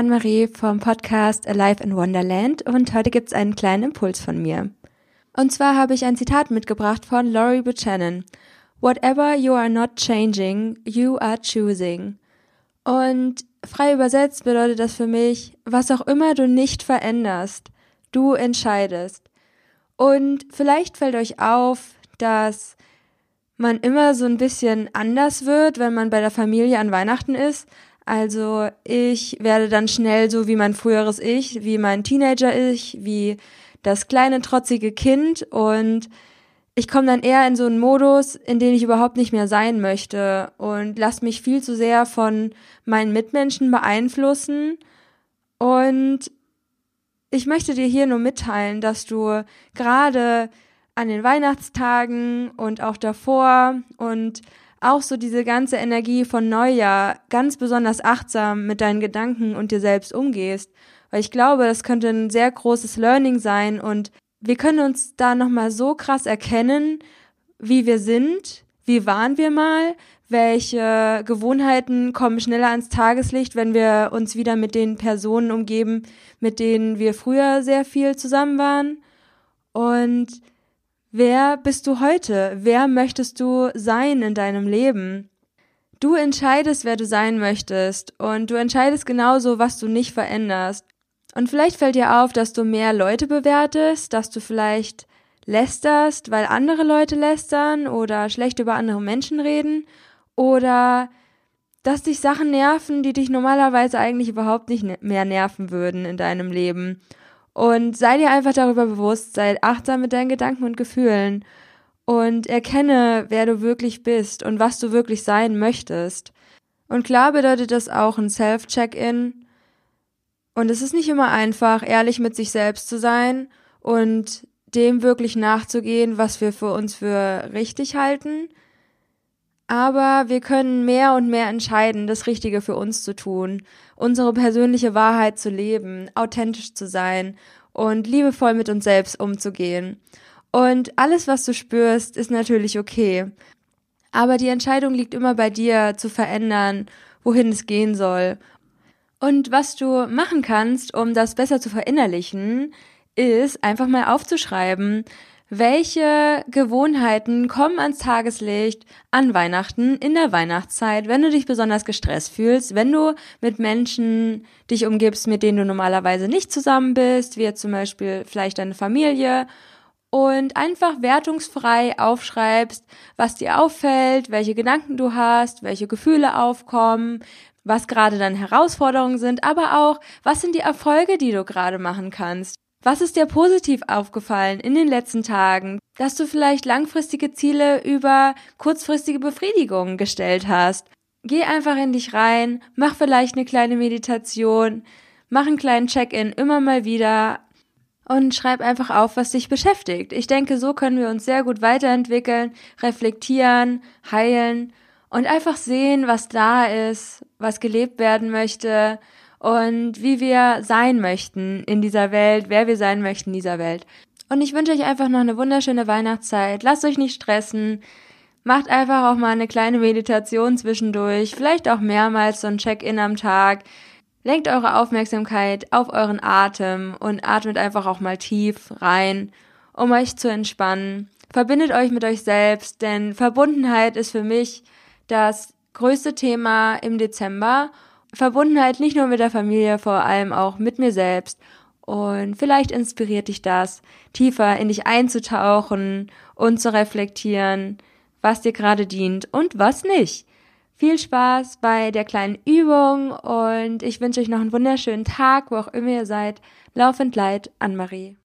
Anne-Marie vom Podcast Alive in Wonderland und heute gibt's einen kleinen Impuls von mir. Und zwar habe ich ein Zitat mitgebracht von Laurie Buchanan. Whatever you are not changing, you are choosing. Und frei übersetzt bedeutet das für mich, was auch immer du nicht veränderst, du entscheidest. Und vielleicht fällt euch auf, dass man immer so ein bisschen anders wird, wenn man bei der Familie an Weihnachten ist. Also ich werde dann schnell so wie mein früheres Ich, wie mein Teenager-Ich, wie das kleine trotzige Kind und ich komme dann eher in so einen Modus, in den ich überhaupt nicht mehr sein möchte und lasse mich viel zu sehr von meinen Mitmenschen beeinflussen. Und ich möchte dir hier nur mitteilen, dass du gerade an den Weihnachtstagen und auch davor und auch so diese ganze Energie von Neujahr ganz besonders achtsam mit deinen Gedanken und dir selbst umgehst. Weil ich glaube, das könnte ein sehr großes Learning sein und wir können uns da nochmal so krass erkennen, wie wir sind, wie waren wir mal, welche Gewohnheiten kommen schneller ans Tageslicht, wenn wir uns wieder mit den Personen umgeben, mit denen wir früher sehr viel zusammen waren. Und wer bist du heute? Wer möchtest du sein in deinem Leben? Du entscheidest, wer du sein möchtest und du entscheidest genauso, was du nicht veränderst. Und vielleicht fällt dir auf, dass du mehr Leute bewertest, dass du vielleicht lästerst, weil andere Leute lästern oder schlecht über andere Menschen reden oder dass dich Sachen nerven, die dich normalerweise eigentlich überhaupt nicht ne-, mehr nerven würden in deinem Leben. Und sei dir einfach darüber bewusst, sei achtsam mit deinen Gedanken und Gefühlen und erkenne, wer du wirklich bist und was du wirklich sein möchtest. Und klar bedeutet das auch ein Self-Check-In, und es ist nicht immer einfach, ehrlich mit sich selbst zu sein und dem wirklich nachzugehen, was wir für uns für richtig halten. Aber wir können mehr und mehr entscheiden, das Richtige für uns zu tun, unsere persönliche Wahrheit zu leben, authentisch zu sein und liebevoll mit uns selbst umzugehen. Und alles, was du spürst, ist natürlich okay. Aber die Entscheidung liegt immer bei dir, zu verändern, wohin es gehen soll und was du machen kannst, um das besser zu verinnerlichen, ist einfach mal aufzuschreiben, welche Gewohnheiten kommen ans Tageslicht an Weihnachten, in der Weihnachtszeit, wenn du dich besonders gestresst fühlst, wenn du mit Menschen dich umgibst, mit denen du normalerweise nicht zusammen bist, wie zum Beispiel vielleicht deine Familie, und einfach wertungsfrei aufschreibst, was dir auffällt, welche Gedanken du hast, welche Gefühle aufkommen, was gerade deine Herausforderungen sind, aber auch, was sind die Erfolge, die du gerade machen kannst. Was ist dir positiv aufgefallen in den letzten Tagen, dass du vielleicht langfristige Ziele über kurzfristige Befriedigung gestellt hast? Geh einfach in dich rein, mach vielleicht eine kleine Meditation, mach einen kleinen Check-in immer mal wieder und schreib einfach auf, was dich beschäftigt. Ich denke, so können wir uns sehr gut weiterentwickeln, reflektieren, heilen und einfach sehen, was da ist, was gelebt werden möchte und wie wir sein möchten in dieser Welt, wer wir sein möchten in dieser Welt. Und ich wünsche euch einfach noch eine wunderschöne Weihnachtszeit. Lasst euch nicht stressen. Macht einfach auch mal eine kleine Meditation zwischendurch, vielleicht auch mehrmals so ein Check-in am Tag. Lenkt eure Aufmerksamkeit auf euren Atem und atmet einfach auch mal tief rein, um euch zu entspannen. Verbindet euch mit euch selbst, denn Verbundenheit ist für mich das größte Thema im Dezember. Verbundenheit nicht nur mit der Familie, vor allem auch mit mir selbst. Und vielleicht inspiriert dich das, tiefer in dich einzutauchen und zu reflektieren, was dir gerade dient und was nicht. Viel Spaß bei der kleinen Übung und ich wünsche euch noch einen wunderschönen Tag, wo auch immer ihr seid. Laufend Leid, Anne-Marie.